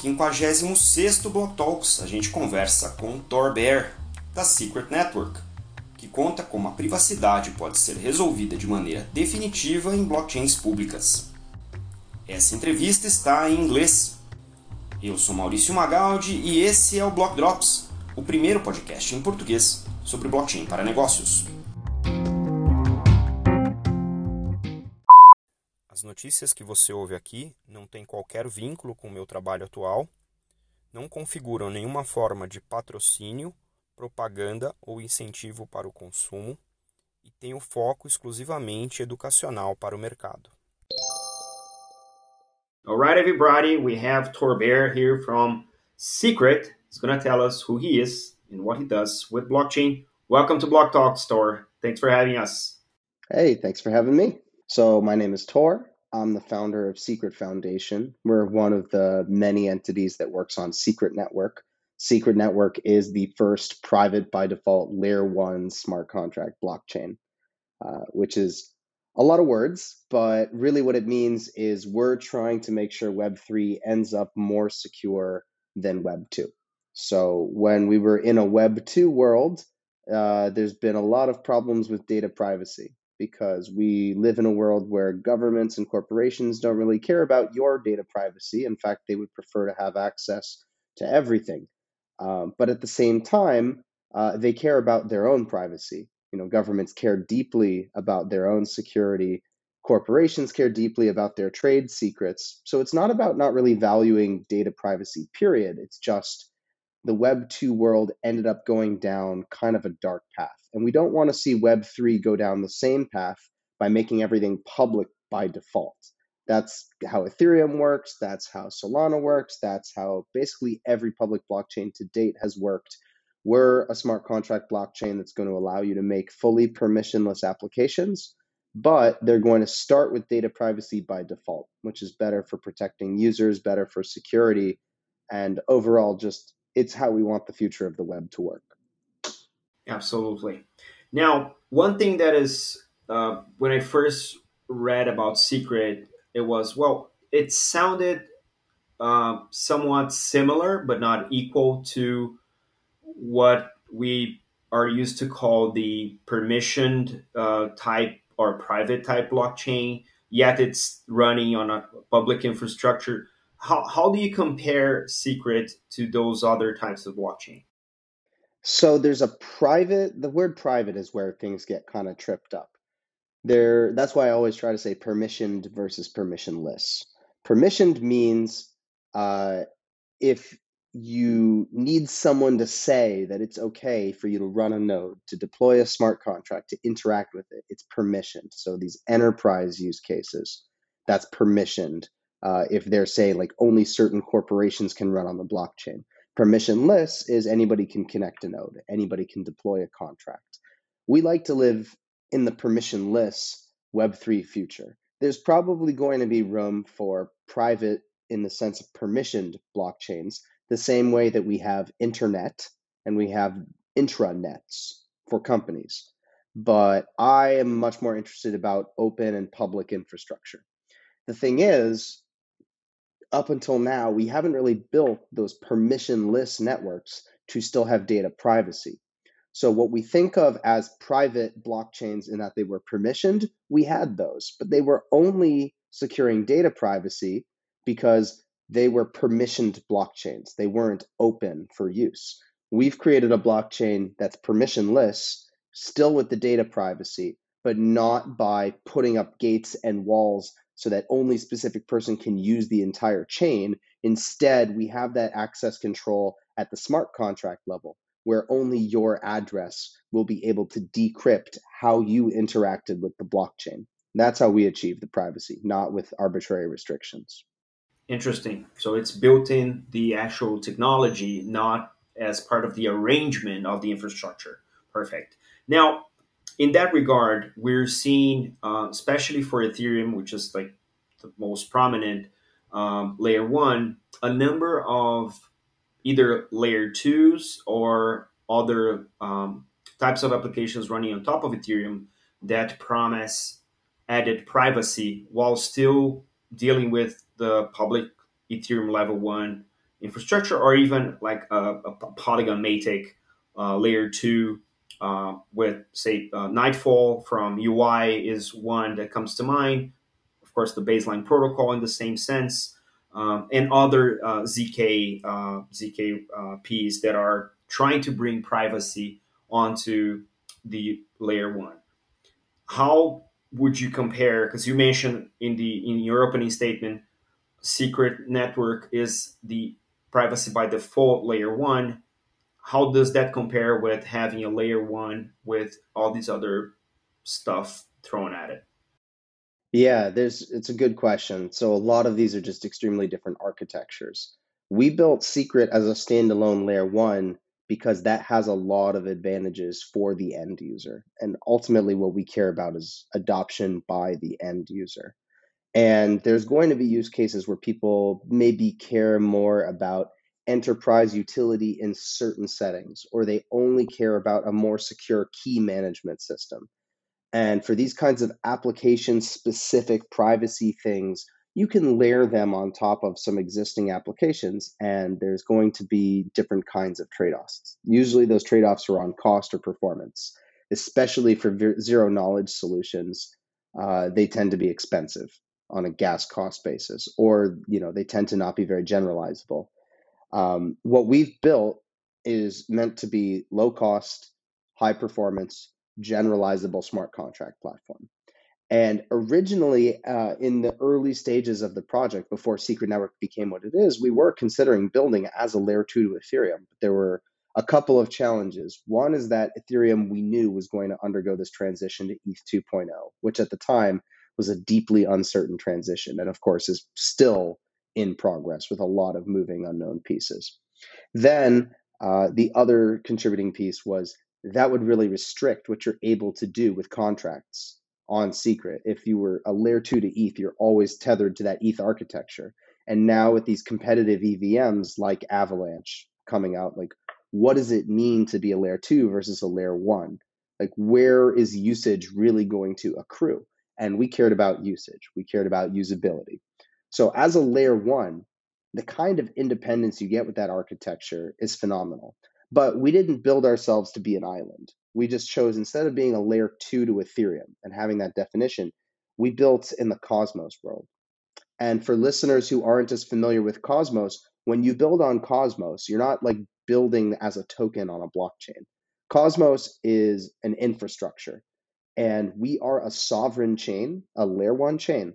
56º Block Talks, a gente conversa com Thor Bear, da Secret Network, que conta como a privacidade pode ser resolvida de maneira definitiva em blockchains públicas. Essa entrevista está em inglês. Eu sou Maurício Magaldi e esse é o Block Drops, o primeiro podcast em português sobre blockchain para negócios. Notícias que você ouve aqui não têm qualquer vínculo com o meu trabalho atual, não configuram nenhuma forma de patrocínio, propaganda ou incentivo para o consumo e têm o foco exclusivamente educacional para o mercado. Alright, everybody, we have Tor Bear here from Secret. He's going to tell us who he is and what he does with blockchain. Welcome to Block Talks, Tor. Thanks for having us. Hey, thanks for having me. So, my name is Tor. I'm the founder of Secret Foundation. We're one of the many entities that works on Secret Network. Secret Network is the first private by default layer one smart contract blockchain, uh, which is a lot of words, but really what it means is we're trying to make sure Web3 ends up more secure than Web2. So when we were in a Web2 world, uh, there's been a lot of problems with data privacy because we live in a world where governments and corporations don't really care about your data privacy. In fact, they would prefer to have access to everything. Um, but at the same time, uh, they care about their own privacy. You know, governments care deeply about their own security. Corporations care deeply about their trade secrets. So it's not about not really valuing data privacy, period. It's just the Web 2 world ended up going down kind of a dark path. And we don't want to see Web 3 go down the same path by making everything public by default. That's how Ethereum works. That's how Solana works. That's how basically every public blockchain to date has worked. We're a smart contract blockchain that's going to allow you to make fully permissionless applications, but they're going to start with data privacy by default, which is better for protecting users, better for security, and overall just it's how we want the future of the web to work. Absolutely. Now, one thing that is uh, when I first read about Secret, it was well, it sounded uh, somewhat similar, but not equal to what we are used to call the permissioned uh, type or private type blockchain. Yet it's running on a public infrastructure how, how do you compare secret to those other types of blockchain? So there's a private the word private is where things get kind of tripped up. There that's why i always try to say permissioned versus permissionless. Permissioned means uh, if you need someone to say that it's okay for you to run a node to deploy a smart contract to interact with it it's permissioned. So these enterprise use cases that's permissioned uh, if they're say like only certain corporations can run on the blockchain. Permissionless is anybody can connect a node, anybody can deploy a contract. We like to live in the permissionless Web3 future. There's probably going to be room for private, in the sense of permissioned blockchains, the same way that we have internet and we have intranets for companies. But I am much more interested about open and public infrastructure. The thing is, up until now, we haven't really built those permissionless networks to still have data privacy. So, what we think of as private blockchains in that they were permissioned, we had those, but they were only securing data privacy because they were permissioned blockchains. They weren't open for use. We've created a blockchain that's permissionless, still with the data privacy, but not by putting up gates and walls so that only specific person can use the entire chain. Instead, we have that access control at the smart contract level where only your address will be able to decrypt how you interacted with the blockchain. That's how we achieve the privacy, not with arbitrary restrictions. Interesting. So it's built in the actual technology, not as part of the arrangement of the infrastructure. Perfect. Now, in that regard, we're seeing, uh, especially for Ethereum, which is like the most prominent um, layer one, a number of either layer twos or other um, types of applications running on top of Ethereum that promise added privacy while still dealing with the public Ethereum level one infrastructure, or even like a, a Polygon Matic uh, layer two uh, with say uh, Nightfall from EY is one that comes to mind. Of course, the baseline protocol in the same sense, um, and other uh, zk uh, zk uh, that are trying to bring privacy onto the layer one. How would you compare? Because you mentioned in the in your opening statement, secret network is the privacy by default layer one how does that compare with having a layer one with all these other stuff thrown at it? Yeah, there's it's a good question. So a lot of these are just extremely different architectures. We built Secret as a standalone layer one because that has a lot of advantages for the end user. And ultimately what we care about is adoption by the end user. And there's going to be use cases where people maybe care more about enterprise utility in certain settings, or they only care about a more secure key management system. And for these kinds of application specific privacy things, you can layer them on top of some existing applications, and there's going to be different kinds of trade offs. Usually, those trade offs are on cost or performance, especially for zero knowledge solutions. Uh, they tend to be expensive on a gas cost basis, or you know they tend to not be very generalizable. Um, what we've built is meant to be low cost, high performance, generalizable smart contract platform. And originally, uh, in the early stages of the project, before Secret Network became what it is, we were considering building as a layer two to Ethereum. But there were a couple of challenges. One is that Ethereum we knew was going to undergo this transition to ETH 2.0, which at the time was a deeply uncertain transition, and of course is still in progress with a lot of moving unknown pieces. Then uh, the other contributing piece was that would really restrict what you're able to do with contracts on secret. If you were a layer two to ETH, you're always tethered to that ETH architecture. And now with these competitive EVMs like Avalanche coming out, like what does it mean to be a layer two versus a layer one? Like where is usage really going to accrue? And we cared about usage. We cared about usability. So as a layer one, the kind of independence you get with that architecture is phenomenal. But we didn't build ourselves to be an island. We just chose instead of being a layer two to Ethereum and having that definition, we built in the Cosmos world. And for listeners who aren't as familiar with Cosmos, when you build on Cosmos, you're not like building as a token on a blockchain. Cosmos is an infrastructure, and we are a sovereign chain, a layer one chain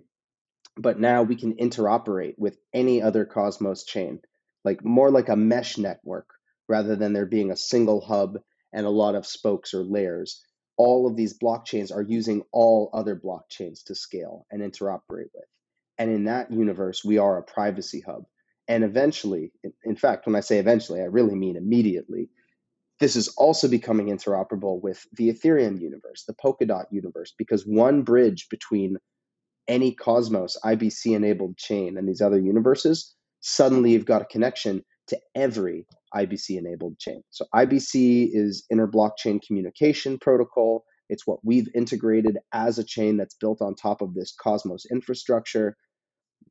but now we can interoperate with any other Cosmos chain, like more like a mesh network rather than there being a single hub and a lot of spokes or layers. All of these blockchains are using all other blockchains to scale and interoperate with. And in that universe, we are a privacy hub. And eventually, in fact, when I say eventually, I really mean immediately, this is also becoming interoperable with the Ethereum universe, the Polkadot universe, because one bridge between any Cosmos IBC enabled chain and these other universes, suddenly you've got a connection to every IBC enabled chain. So IBC is inter blockchain communication protocol. It's what we've integrated as a chain that's built on top of this Cosmos infrastructure.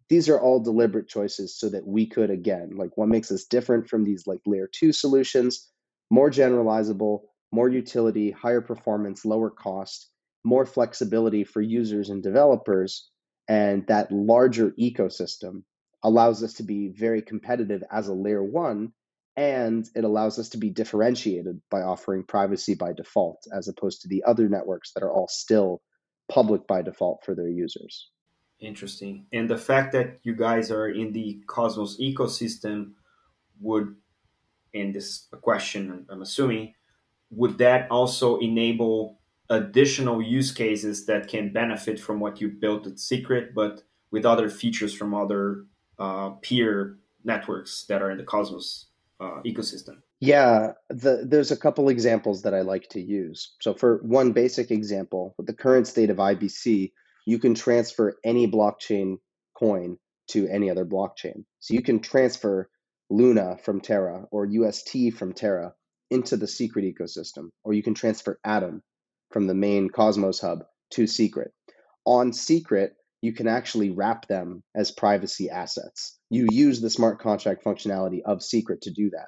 These are all deliberate choices so that we could again, like what makes us different from these like layer 2 solutions, more generalizable, more utility, higher performance, lower cost, more flexibility for users and developers and that larger ecosystem allows us to be very competitive as a layer one and it allows us to be differentiated by offering privacy by default as opposed to the other networks that are all still public by default for their users. Interesting. And the fact that you guys are in the cosmos ecosystem would and this question i'm assuming would that also enable additional use cases that can benefit from what you built at Secret, but with other features from other uh, peer networks that are in the Cosmos uh, ecosystem. Yeah, the, there's a couple examples that I like to use. So, for one basic example, with the current state of IBC, you can transfer any blockchain coin to any other blockchain. So, you can transfer Luna from Terra or UST from Terra into the secret ecosystem, or you can transfer Atom from the main Cosmos hub to Secret. On Secret, you can actually wrap them as privacy assets. You use the smart contract functionality of Secret to do that.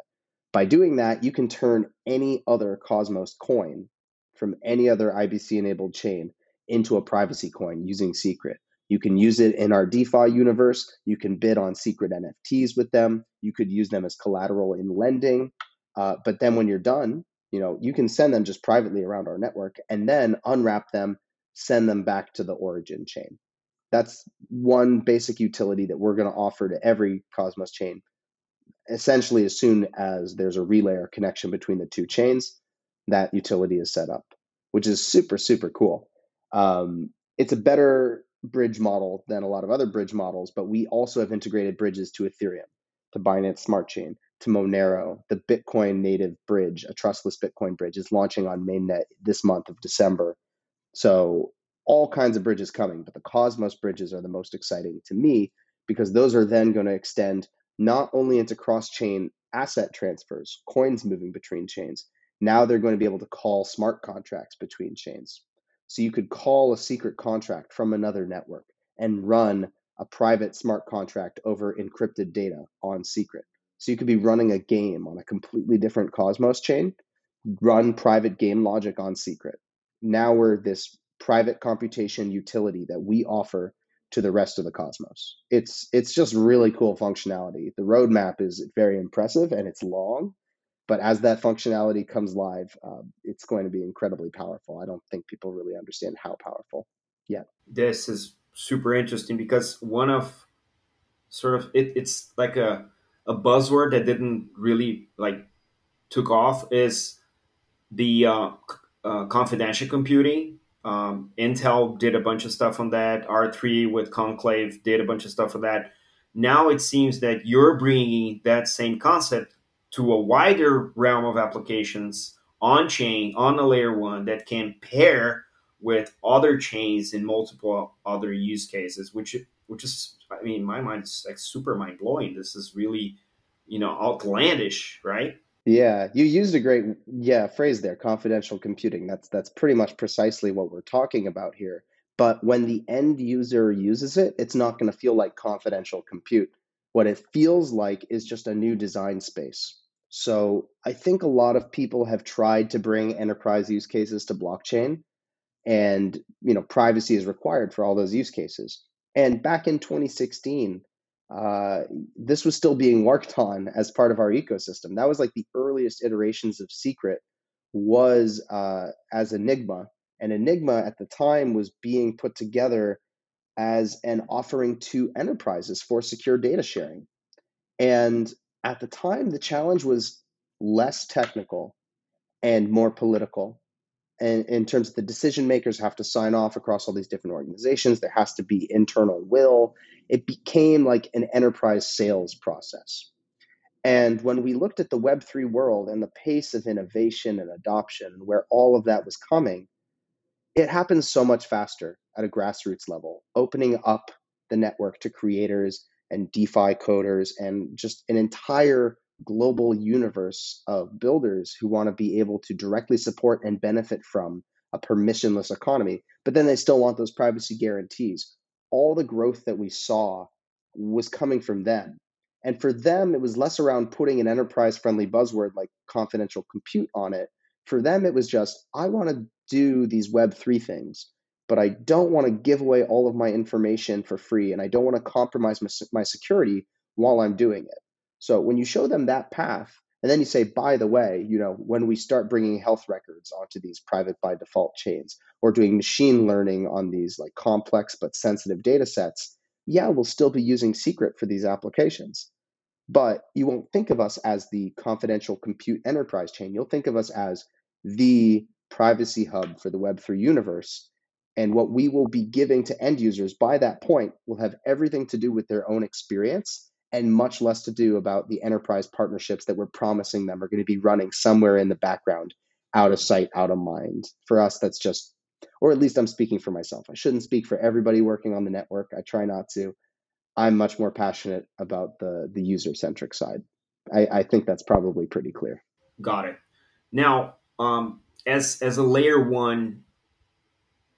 By doing that, you can turn any other Cosmos coin from any other IBC enabled chain into a privacy coin using Secret. You can use it in our DeFi universe. You can bid on secret NFTs with them. You could use them as collateral in lending. Uh, but then when you're done, you know you can send them just privately around our network and then unwrap them, send them back to the origin chain. That's one basic utility that we're going to offer to every Cosmos chain. Essentially, as soon as there's a relay or connection between the two chains, that utility is set up, which is super super cool. Um, it's a better bridge model than a lot of other bridge models, but we also have integrated bridges to Ethereum, to Binance Smart Chain, to Monero. The Bitcoin native bridge, a trustless Bitcoin bridge, is launching on mainnet this month of December. So all kinds of bridges coming, but the Cosmos bridges are the most exciting to me because those are then going to extend not only into cross-chain asset transfers, coins moving between chains. Now they're going to be able to call smart contracts between chains. So you could call a secret contract from another network and run a private smart contract over encrypted data on secret. So you could be running a game on a completely different Cosmos chain, run private game logic on secret. Now we're this private computation utility that we offer to the rest of the Cosmos. It's it's just really cool functionality. The roadmap is very impressive and it's long, but as that functionality comes live, uh, it's going to be incredibly powerful. I don't think people really understand how powerful yet. This is super interesting because one of sort of it, it's like a a buzzword that didn't really like took off is the uh, uh, confidential computing. Um, Intel did a bunch of stuff on that. R3 with Conclave did a bunch of stuff on that. Now it seems that you're bringing that same concept to a wider realm of applications on chain on the layer one that can pair with other chains in multiple other use cases, which which is I mean, in my mind is like super mind blowing. This is really, you know, outlandish, right? Yeah, you used a great yeah phrase there, confidential computing. That's that's pretty much precisely what we're talking about here. But when the end user uses it, it's not going to feel like confidential compute. What it feels like is just a new design space. So I think a lot of people have tried to bring enterprise use cases to blockchain, and you know privacy is required for all those use cases. And back in 2016, uh, this was still being worked on as part of our ecosystem. That was like the earliest iterations of Secret was uh, as Enigma, and Enigma at the time was being put together as an offering to enterprises for secure data sharing. And at the time, the challenge was less technical and more political. And in terms of the decision makers have to sign off across all these different organizations, there has to be internal will. It became like an enterprise sales process. And when we looked at the Web3 world and the pace of innovation and adoption, where all of that was coming, it happens so much faster at a grassroots level, opening up the network to creators and DeFi coders and just an entire global universe of builders who want to be able to directly support and benefit from a permissionless economy, but then they still want those privacy guarantees. All the growth that we saw was coming from them. And for them, it was less around putting an enterprise friendly buzzword like confidential compute on it for them, it was just, I want to do these Web3 things, but I don't want to give away all of my information for free and I don't want to compromise my, my security while I'm doing it. So when you show them that path, and then you say, by the way, you know, when we start bringing health records onto these private by default chains or doing machine learning on these like complex but sensitive data sets, yeah, we'll still be using secret for these applications. But you won't think of us as the confidential compute enterprise chain. You'll think of us as the privacy hub for the Web3 universe. And what we will be giving to end users by that point will have everything to do with their own experience and much less to do about the enterprise partnerships that we're promising them are going to be running somewhere in the background, out of sight, out of mind. For us, that's just, or at least I'm speaking for myself. I shouldn't speak for everybody working on the network. I try not to. I'm much more passionate about the the user centric side. I, I think that's probably pretty clear. Got it. Now, um, as as a layer one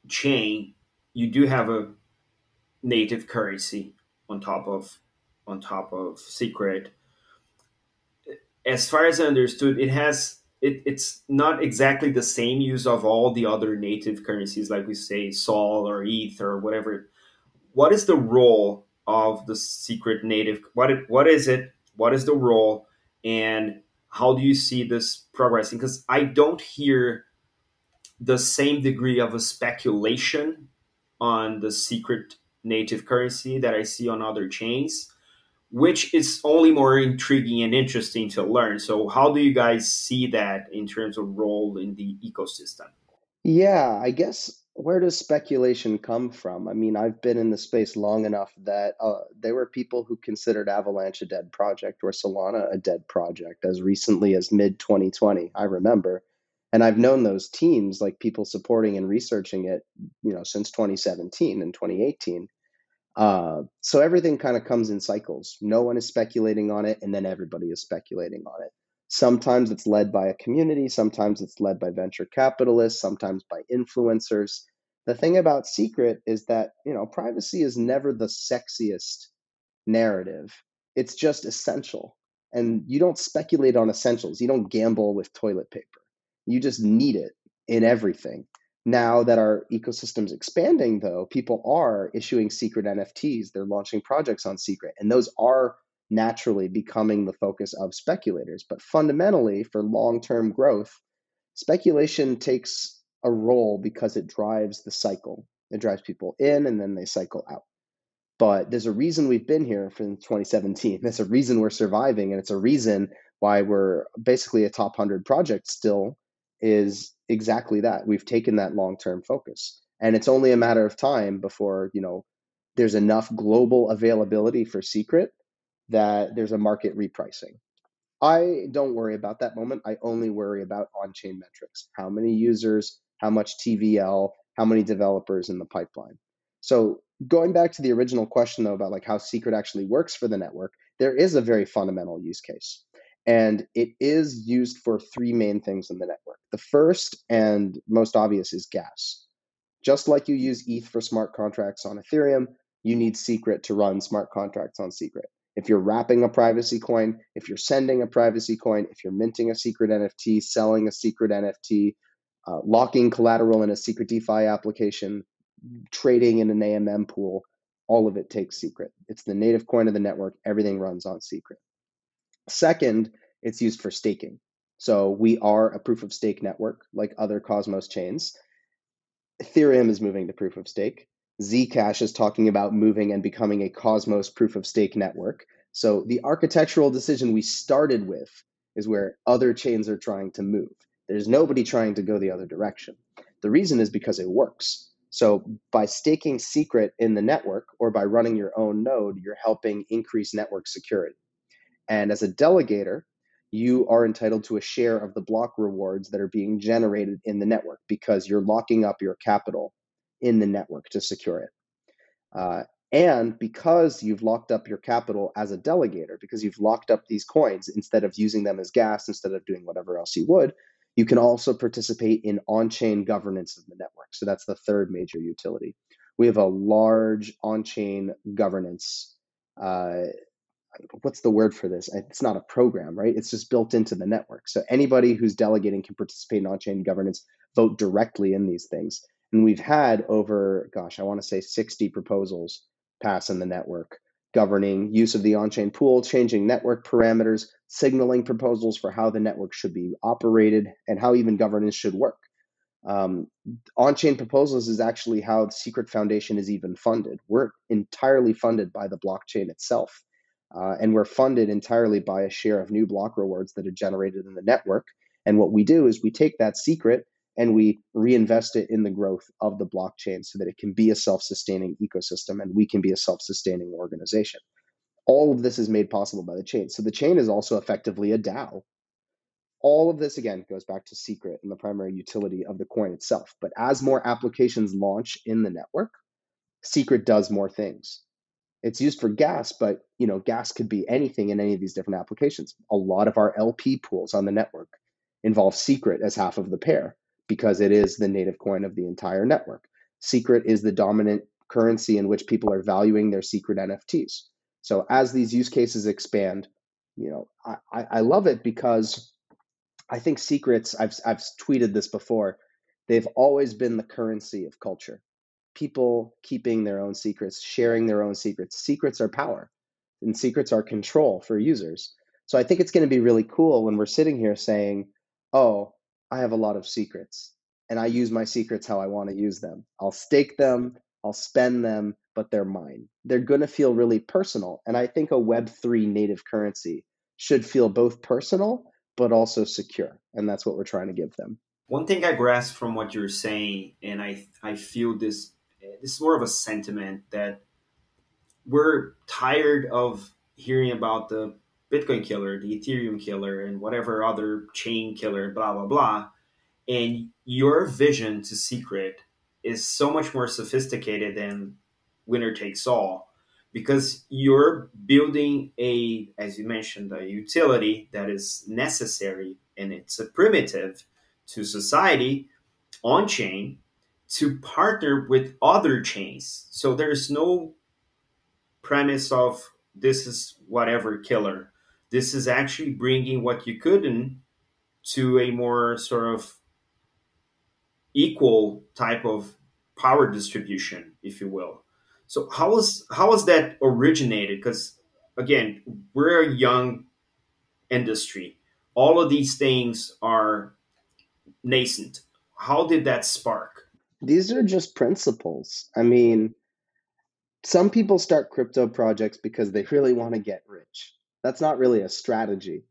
chain, you do have a native currency on top of on top of secret. As far as i understood it has it, it's not exactly the same use of all the other native currencies like we say sol or eth or whatever. What is the role of the secret native? What it, what is it? What is the role? And how do you see this progressing? Because i don't hear the same degree of a speculation on the secret native currency that I see on other chains, which is only more intriguing and interesting to learn. So, how do you guys see that in terms of role in the ecosystem? Yeah, I guess where does speculation come from? I mean, I've been in the space long enough that uh, there were people who considered Avalanche a dead project or Solana a dead project as recently as mid 2020. I remember. And I've known those teams, like people supporting and researching it, you know, since 2017 and 2018. Uh, so everything kind of comes in cycles. No one is speculating on it, and then everybody is speculating on it. Sometimes it's led by a community, sometimes it's led by venture capitalists, sometimes by influencers. The thing about secret is that, you know, privacy is never the sexiest narrative. It's just essential. And you don't speculate on essentials. You don't gamble with toilet paper. You just need it in everything. Now that our ecosystem's expanding, though, people are issuing secret NFTs. They're launching projects on secret, and those are naturally becoming the focus of speculators. But fundamentally, for long term growth, speculation takes a role because it drives the cycle. It drives people in and then they cycle out. But there's a reason we've been here from 2017. There's a reason we're surviving, and it's a reason why we're basically a top 100 project still is exactly that. We've taken that long-term focus. And it's only a matter of time before, you know, there's enough global availability for secret that there's a market repricing. I don't worry about that moment. I only worry about on-chain metrics. How many users, how much TVL, how many developers in the pipeline. So going back to the original question though about like how secret actually works for the network, there is a very fundamental use case. And it is used for three main things in the network. The first and most obvious is gas. Just like you use ETH for smart contracts on Ethereum, you need Secret to run smart contracts on Secret. If you're wrapping a privacy coin, if you're sending a privacy coin, if you're minting a secret NFT, selling a secret NFT, uh, locking collateral in a secret DeFi application, trading in an AMM pool, all of it takes secret. It's the native coin of the network. Everything runs on secret. Second, it's used for staking. So we are a proof of stake network like other Cosmos chains. Ethereum is moving to proof of stake. Zcash is talking about moving and becoming a Cosmos proof of stake network. So the architectural decision we started with is where other chains are trying to move. There's nobody trying to go the other direction. The reason is because it works. So by staking secret in the network or by running your own node, you're helping increase network security. And as a delegator, you are entitled to a share of the block rewards that are being generated in the network because you're locking up your capital in the network to secure it. Uh, and because you've locked up your capital as a delegator, because you've locked up these coins instead of using them as gas, instead of doing whatever else you would, you can also participate in on chain governance of the network. So that's the third major utility. We have a large on chain governance uh, what's the word for this? It's not a program, right? It's just built into the network. So anybody who's delegating can participate in on-chain governance, vote directly in these things. And we've had over, gosh, I want to say 60 proposals pass in the network governing use of the on-chain pool, changing network parameters, signaling proposals for how the network should be operated, and how even governance should work. Um, on-chain proposals is actually how the Secret Foundation is even funded. We're entirely funded by the blockchain itself. Uh, and we're funded entirely by a share of new block rewards that are generated in the network. And what we do is we take that secret and we reinvest it in the growth of the blockchain so that it can be a self sustaining ecosystem and we can be a self sustaining organization. All of this is made possible by the chain. So the chain is also effectively a DAO. All of this, again, goes back to secret and the primary utility of the coin itself. But as more applications launch in the network, secret does more things it's used for gas, but you know, gas could be anything in any of these different applications. A lot of our LP pools on the network involve secret as half of the pair because it is the native coin of the entire network. Secret is the dominant currency in which people are valuing their secret NFTs. So as these use cases expand, you know, I, I love it because I think secrets, I've, I've tweeted this before, they've always been the currency of culture. People keeping their own secrets, sharing their own secrets. Secrets are power and secrets are control for users. So I think it's going to be really cool when we're sitting here saying, oh, I have a lot of secrets and I use my secrets how I want to use them. I'll stake them, I'll spend them, but they're mine. They're going to feel really personal. And I think a Web3 native currency should feel both personal but also secure. And that's what we're trying to give them. One thing I grasp from what you're saying, and I, I feel this, Eh, this is more of a sentiment that we're tired of hearing about the Bitcoin killer, the Ethereum killer, and whatever other chain killer, blah, blah, blah. And your vision to Secret is so much more sophisticated than winner takes all because you're building a, as you mentioned, a utility that is necessary and it's a primitive to society on chain to partner with other chains. So there's no premise of this is whatever killer. This is actually bringing what you couldn't to a more sort of equal type of power distribution, if you will. So how was how was that originated? Because again, we're a young industry. All of these things are nascent. How did that spark? These are just principles. I mean, some people start crypto projects because they really want to get rich. That's not really a strategy.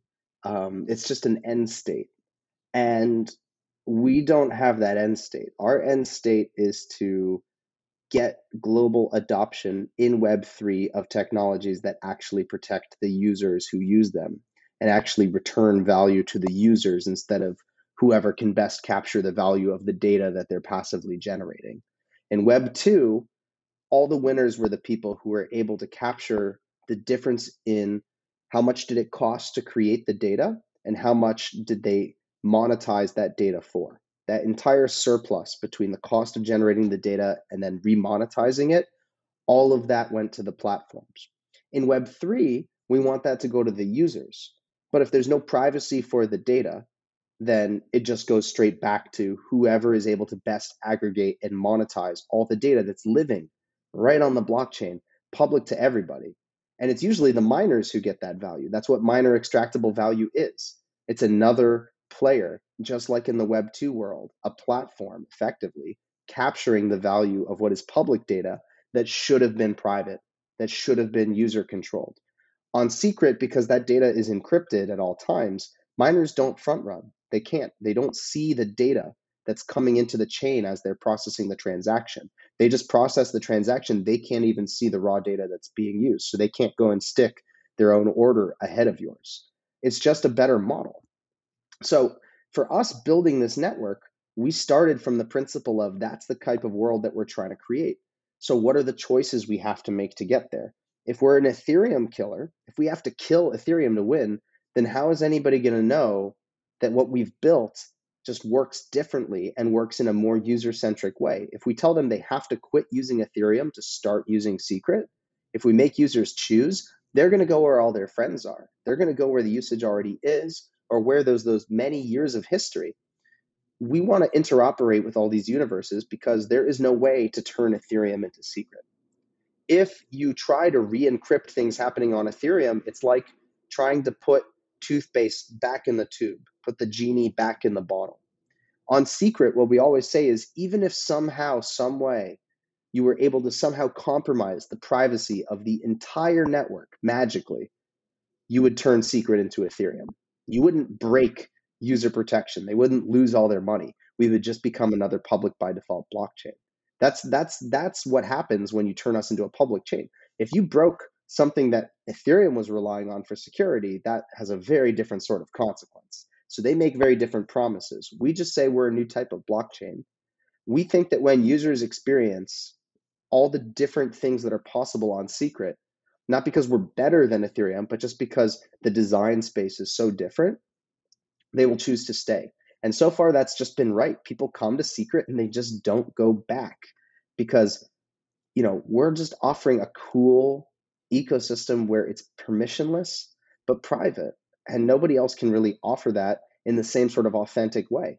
Um, it's just an end state. And we don't have that end state. Our end state is to get global adoption in Web3 of technologies that actually protect the users who use them and actually return value to the users instead of whoever can best capture the value of the data that they're passively generating. In Web 2, all the winners were the people who were able to capture the difference in how much did it cost to create the data and how much did they monetize that data for. That entire surplus between the cost of generating the data and then remonetizing it, all of that went to the platforms. In Web3, we want that to go to the users. But if there's no privacy for the data, then it just goes straight back to whoever is able to best aggregate and monetize all the data that's living right on the blockchain, public to everybody. And it's usually the miners who get that value. That's what miner extractable value is. It's another player, just like in the Web 2 world, a platform effectively capturing the value of what is public data that should have been private, that should have been user controlled. On secret, because that data is encrypted at all times, miners don't front run. They can't. They don't see the data that's coming into the chain as they're processing the transaction. They just process the transaction. They can't even see the raw data that's being used. So they can't go and stick their own order ahead of yours. It's just a better model. So for us building this network, we started from the principle of that's the type of world that we're trying to create. So what are the choices we have to make to get there? If we're an Ethereum killer, if we have to kill Ethereum to win, then how is anybody going to know that what we've built just works differently and works in a more user centric way. If we tell them they have to quit using Ethereum to start using Secret, if we make users choose, they're going to go where all their friends are. They're going to go where the usage already is or where those those many years of history. We want to interoperate with all these universes because there is no way to turn Ethereum into Secret. If you try to re-encrypt things happening on Ethereum, it's like trying to put toothpaste back in the tube put the genie back in the bottle. On secret, what we always say is even if somehow, some way, you were able to somehow compromise the privacy of the entire network magically, you would turn secret into Ethereum. You wouldn't break user protection. They wouldn't lose all their money. We would just become another public by default blockchain. That's that's that's what happens when you turn us into a public chain. If you broke something that Ethereum was relying on for security, that has a very different sort of consequence. So they make very different promises. We just say we're a new type of blockchain. We think that when users experience all the different things that are possible on Secret, not because we're better than Ethereum, but just because the design space is so different, they will choose to stay. And so far, that's just been right. People come to Secret and they just don't go back because you know, we're just offering a cool ecosystem where it's permissionless but private. And nobody else can really offer that in the same sort of authentic way.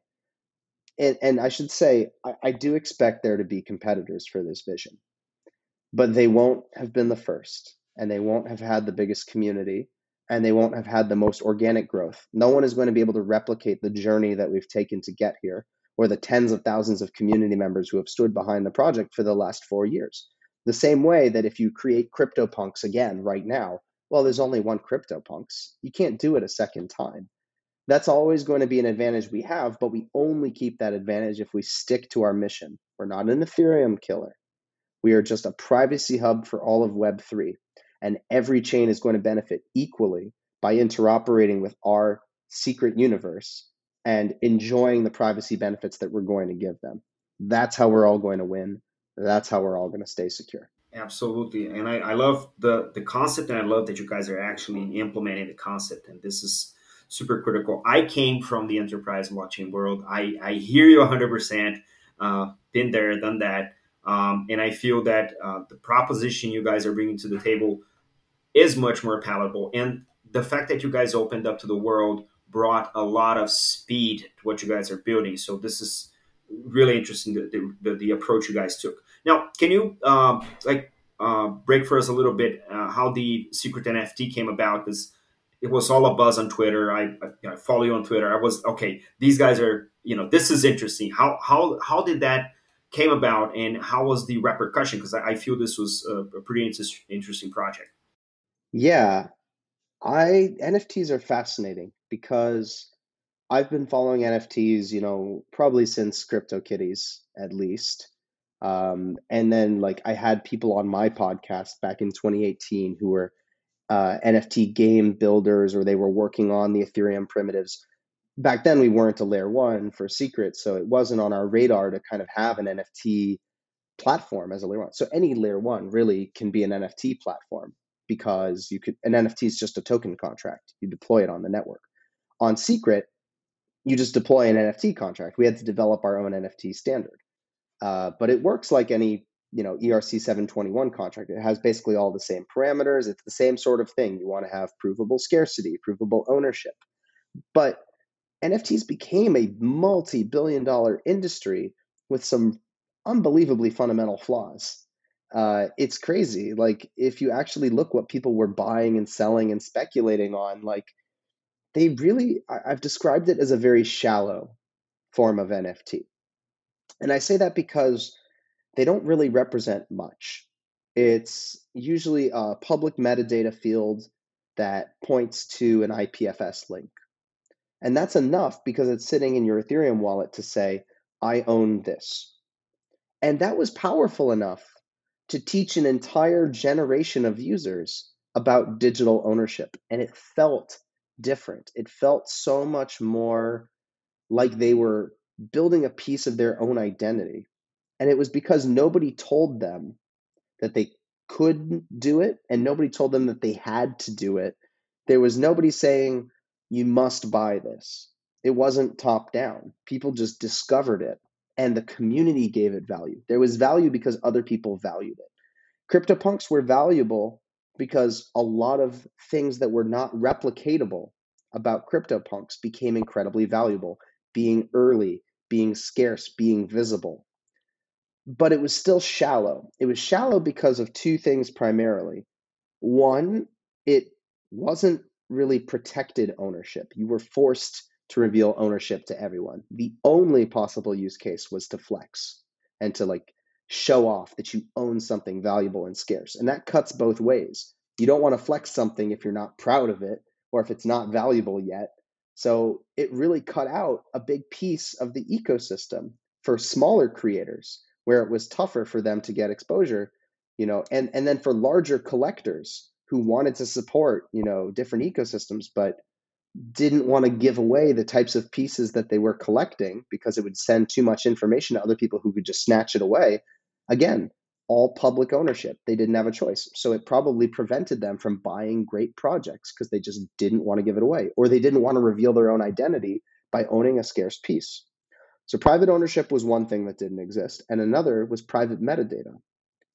And, and I should say, I, I do expect there to be competitors for this vision, but they won't have been the first and they won't have had the biggest community and they won't have had the most organic growth. No one is going to be able to replicate the journey that we've taken to get here or the tens of thousands of community members who have stood behind the project for the last four years. The same way that if you create CryptoPunks again right now, well, there's only one CryptoPunks. You can't do it a second time. That's always going to be an advantage we have, but we only keep that advantage if we stick to our mission. We're not an Ethereum killer. We are just a privacy hub for all of Web3 and every chain is going to benefit equally by interoperating with our secret universe and enjoying the privacy benefits that we're going to give them. That's how we're all going to win. That's how we're all going to stay secure. Absolutely. And I, I love the, the concept, and I love that you guys are actually implementing the concept. And this is super critical. I came from the enterprise blockchain world. I, I hear you 100%. Uh, been there, done that. Um, and I feel that uh, the proposition you guys are bringing to the table is much more palatable. And the fact that you guys opened up to the world brought a lot of speed to what you guys are building. So this is really interesting the, the, the approach you guys took. Now, can you um, like uh, break for us a little bit uh, how the secret NFT came about? Because it was all a buzz on Twitter. I, I, I, follow you on Twitter. I was okay. These guys are you know this is interesting. How how how did that came about and how was the repercussion? Because I, I, feel this was a, a pretty inter- interesting project. Yeah, I NFTs are fascinating because I've been following NFTs, you know, probably since CryptoKitties at least. Um, and then like I had people on my podcast back in 2018 who were uh, NFT game builders or they were working on the Ethereum primitives. Back then we weren't a layer one for secret, so it wasn't on our radar to kind of have an NFT platform as a layer one. So any layer one really can be an NFT platform because you could an NFT is just a token contract. You deploy it on the network. On Secret, you just deploy an NFT contract. We had to develop our own NFT standard, uh, but it works like any you know ERC 721 contract. It has basically all the same parameters. It's the same sort of thing. You want to have provable scarcity, provable ownership, but NFTs became a multi-billion dollar industry with some unbelievably fundamental flaws uh, it's crazy. Like if you actually look what people were buying and selling and speculating on, like they really, I, I've described it as a very shallow form of NFT. And I say that because they don't really represent much. It's usually a public metadata field that points to an IPFS link. And that's enough because it's sitting in your Ethereum wallet to say, I own this. And that was powerful enough to teach an entire generation of users about digital ownership. And it felt different. It felt so much more like they were building a piece of their own identity. And it was because nobody told them that they could do it and nobody told them that they had to do it. There was nobody saying, you must buy this. It wasn't top down. People just discovered it and the community gave it value. There was value because other people valued it. CryptoPunks were valuable because a lot of things that were not replicatable about CryptoPunks became incredibly valuable, being early, being scarce, being visible. But it was still shallow. It was shallow because of two things primarily. One, it wasn't really protected ownership. You were forced to reveal ownership to everyone. The only possible use case was to flex and to like show off that you own something valuable and scarce. And that cuts both ways. You don't want to flex something if you're not proud of it or if it's not valuable yet. So it really cut out a big piece of the ecosystem for smaller creators where it was tougher for them to get exposure, you know, and and then for larger collectors who wanted to support, you know, different ecosystems but didn't want to give away the types of pieces that they were collecting because it would send too much information to other people who could just snatch it away. Again, all public ownership. They didn't have a choice. So it probably prevented them from buying great projects because they just didn't want to give it away or they didn't want to reveal their own identity by owning a scarce piece. So private ownership was one thing that didn't exist, and another was private metadata.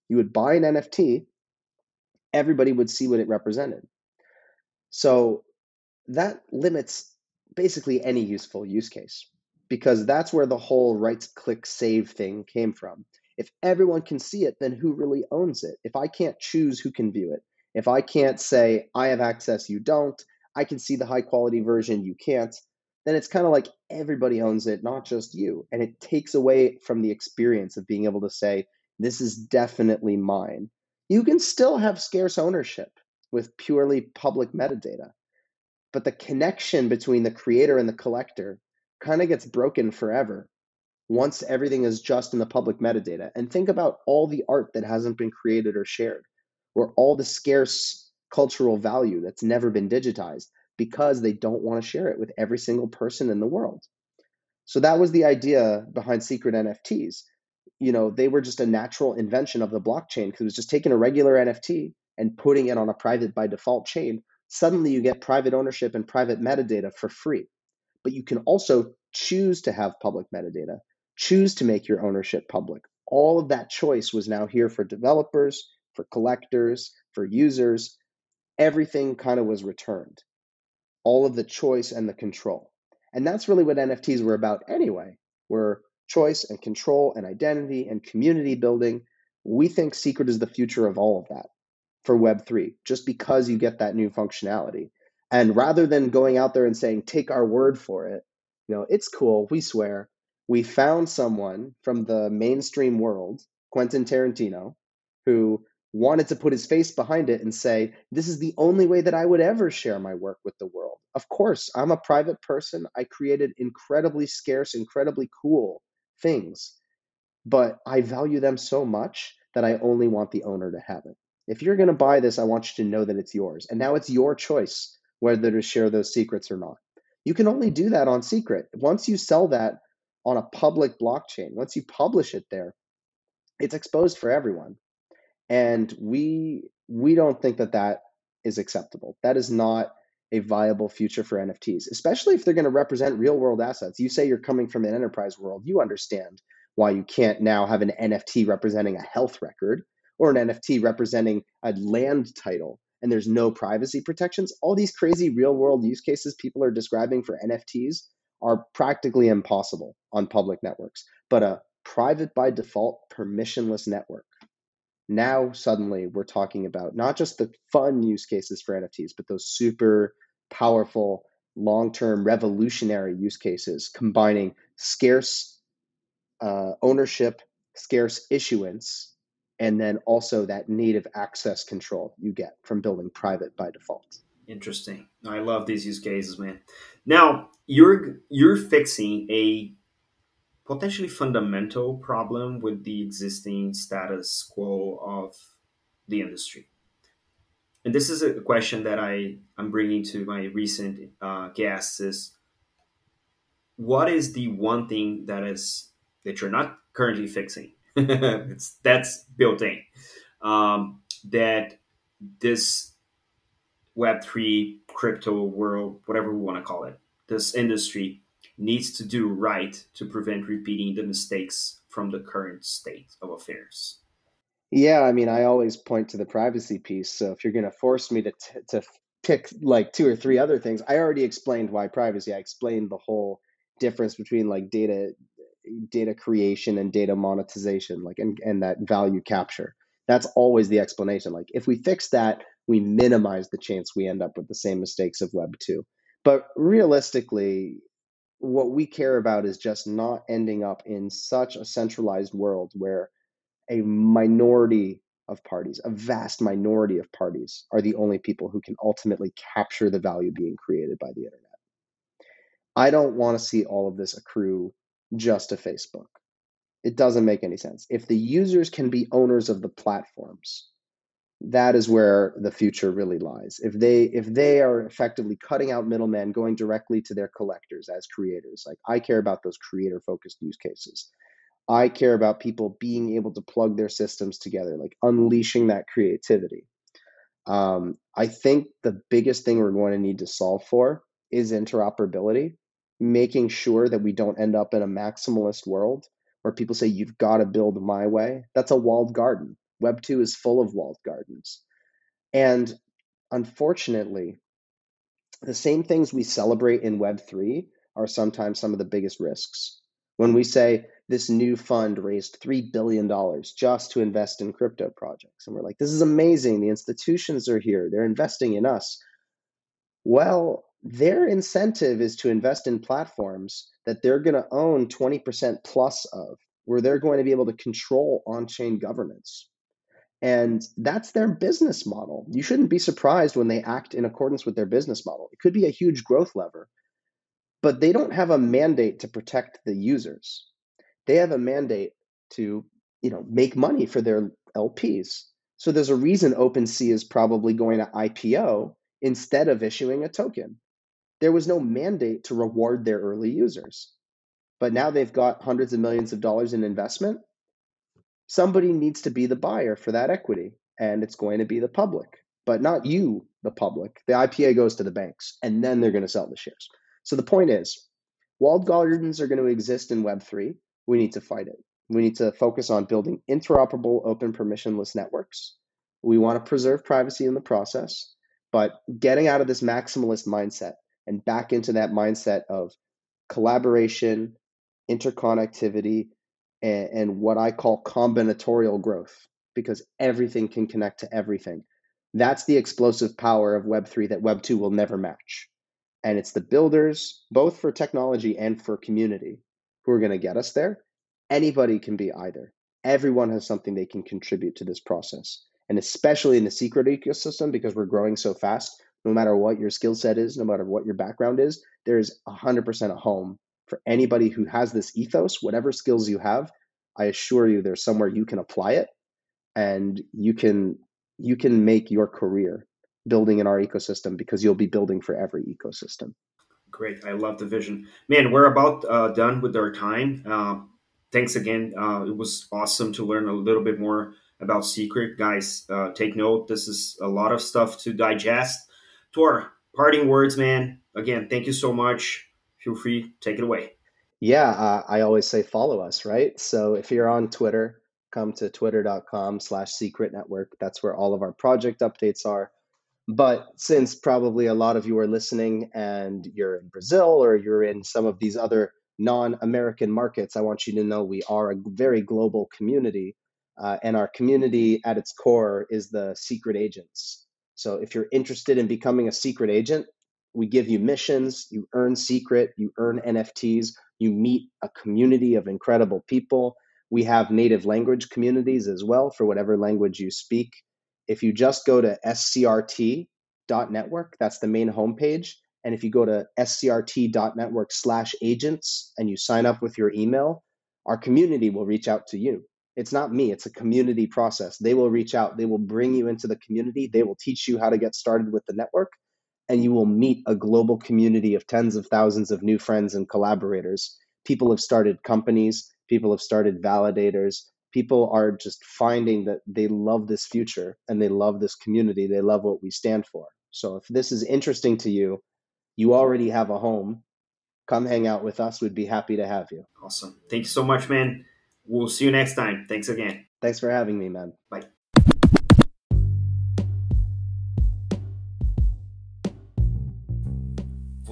You would buy an NFT, everybody would see what it represented. So that limits basically any useful use case because that's where the whole right click save thing came from. If everyone can see it, then who really owns it? If I can't choose who can view it, if I can't say, I have access, you don't, I can see the high quality version, you can't, then it's kind of like everybody owns it, not just you. And it takes away from the experience of being able to say, this is definitely mine. You can still have scarce ownership with purely public metadata, but the connection between the creator and the collector kind of gets broken forever once everything is just in the public metadata. And think about all the art that hasn't been created or shared, or all the scarce cultural value that's never been digitized because they don't want to share it with every single person in the world. So that was the idea behind secret NFTs. You know, they were just a natural invention of the blockchain because it was just taking a regular NFT and putting it on a private by default chain. Suddenly you get private ownership and private metadata for free. But you can also choose to have public metadata choose to make your ownership public. All of that choice was now here for developers, for collectors, for users. Everything kind of was returned. All of the choice and the control. And that's really what NFTs were about anyway. Were choice and control and identity and community building. We think secret is the future of all of that for Web3, just because you get that new functionality. And rather than going out there and saying, take our word for it, you know, it's cool, we swear, we found someone from the mainstream world, Quentin Tarantino, who wanted to put his face behind it and say, This is the only way that I would ever share my work with the world. Of course, I'm a private person. I created incredibly scarce, incredibly cool things, but I value them so much that I only want the owner to have it. If you're going to buy this, I want you to know that it's yours. And now it's your choice whether to share those secrets or not. You can only do that on secret. Once you sell that on a public blockchain. Once you publish it there, it's exposed for everyone. And we we don't think that that is acceptable. That is not a viable future for NFTs, especially if they're going to represent real world assets. You say you're coming from an enterprise world, you understand why you can't now have an NFT representing a health record or an NFT representing a land title and there's no privacy protections. All these crazy real world use cases people are describing for NFTs are practically impossible on public networks. But a private by default permissionless network. Now, suddenly, we're talking about not just the fun use cases for NFTs, but those super powerful, long term, revolutionary use cases combining scarce uh, ownership, scarce issuance, and then also that native access control you get from building private by default. Interesting. I love these use cases, man. Now you're you're fixing a potentially fundamental problem with the existing status quo of the industry. And this is a question that I i'm bringing to my recent uh, guests: is what is the one thing that is that you're not currently fixing? it's that's built in um, that this Web3 crypto world, whatever we want to call it, this industry needs to do right to prevent repeating the mistakes from the current state of affairs. Yeah, I mean, I always point to the privacy piece. So if you're going to force me to t- to pick like two or three other things, I already explained why privacy. I explained the whole difference between like data data creation and data monetization, like and and that value capture. That's always the explanation. Like if we fix that, we minimize the chance we end up with the same mistakes of Web 2. But realistically, what we care about is just not ending up in such a centralized world where a minority of parties, a vast minority of parties, are the only people who can ultimately capture the value being created by the internet. I don't want to see all of this accrue just to Facebook. It doesn't make any sense. If the users can be owners of the platforms, that is where the future really lies. If they if they are effectively cutting out middlemen, going directly to their collectors as creators, like I care about those creator focused use cases. I care about people being able to plug their systems together, like unleashing that creativity. Um, I think the biggest thing we're going to need to solve for is interoperability, making sure that we don't end up in a maximalist world where people say you've got to build my way. That's a walled garden Web 2 is full of walled gardens. And unfortunately, the same things we celebrate in Web 3 are sometimes some of the biggest risks. When we say this new fund raised $3 billion just to invest in crypto projects, and we're like, this is amazing. The institutions are here, they're investing in us. Well, their incentive is to invest in platforms that they're going to own 20% plus of, where they're going to be able to control on chain governance. And that's their business model. You shouldn't be surprised when they act in accordance with their business model. It could be a huge growth lever, but they don't have a mandate to protect the users. They have a mandate to, you know, make money for their LPs. So there's a reason OpenSea is probably going to IPO instead of issuing a token. There was no mandate to reward their early users. But now they've got hundreds of millions of dollars in investment. Somebody needs to be the buyer for that equity, and it's going to be the public, but not you, the public. The IPO goes to the banks, and then they're going to sell the shares. So the point is, walled gardens are going to exist in Web3. We need to fight it. We need to focus on building interoperable, open, permissionless networks. We want to preserve privacy in the process, but getting out of this maximalist mindset and back into that mindset of collaboration, interconnectivity, and, and what I call combinatorial growth, because everything can connect to everything. That's the explosive power of Web3 that Web2 will never match. And it's the builders, both for technology and for community, who are going to get us there. Anybody can be either. Everyone has something they can contribute to this process. And especially in the secret ecosystem, because we're growing so fast, no matter what your skill set is, no matter what your background is, there's 100% a home for anybody who has this ethos, whatever skills you have. I assure you, there's somewhere you can apply it and you can you can make your career building in our ecosystem because you'll be building for every ecosystem. Great. I love the vision. Man, we're about uh, done with our time. Uh, thanks again. Uh, it was awesome to learn a little bit more about Secret. Guys, uh, take note. This is a lot of stuff to digest. Tor, parting words, man. Again, thank you so much. Feel free, take it away. Yeah, uh, I always say follow us, right? So if you're on Twitter, come to twitter.com slash secret network. That's where all of our project updates are. But since probably a lot of you are listening and you're in Brazil or you're in some of these other non American markets, I want you to know we are a very global community. Uh, and our community at its core is the secret agents. So if you're interested in becoming a secret agent, we give you missions, you earn secret, you earn NFTs, you meet a community of incredible people. We have native language communities as well for whatever language you speak if you just go to scrt.network, that's the main homepage. And if you go to scrt.network slash agents and you sign up with your email, our community will reach out to you. It's not me, it's a community process. They will reach out, they will bring you into the community, they will teach you how to get started with the network, and you will meet a global community of tens of thousands of new friends and collaborators. People have started companies, people have started validators, people are just finding that they love this future and they love this community. They love what we stand for. So if this is interesting to you, you already have a home. Come hang out with us. We'd be happy to have you. Awesome. Thank you so much, man. We'll see you next time. Thanks again. Thanks for having me, man. Bye.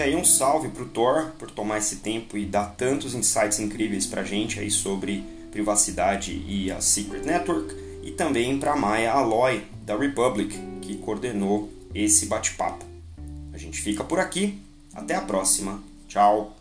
E aí um salve para o Thor por tomar esse tempo e dar tantos insights incríveis para gente aí sobre privacidade e a Secret Network e também para Maya Aloy da Republic que coordenou esse bate-papo. A gente fica por aqui, até a próxima, tchau!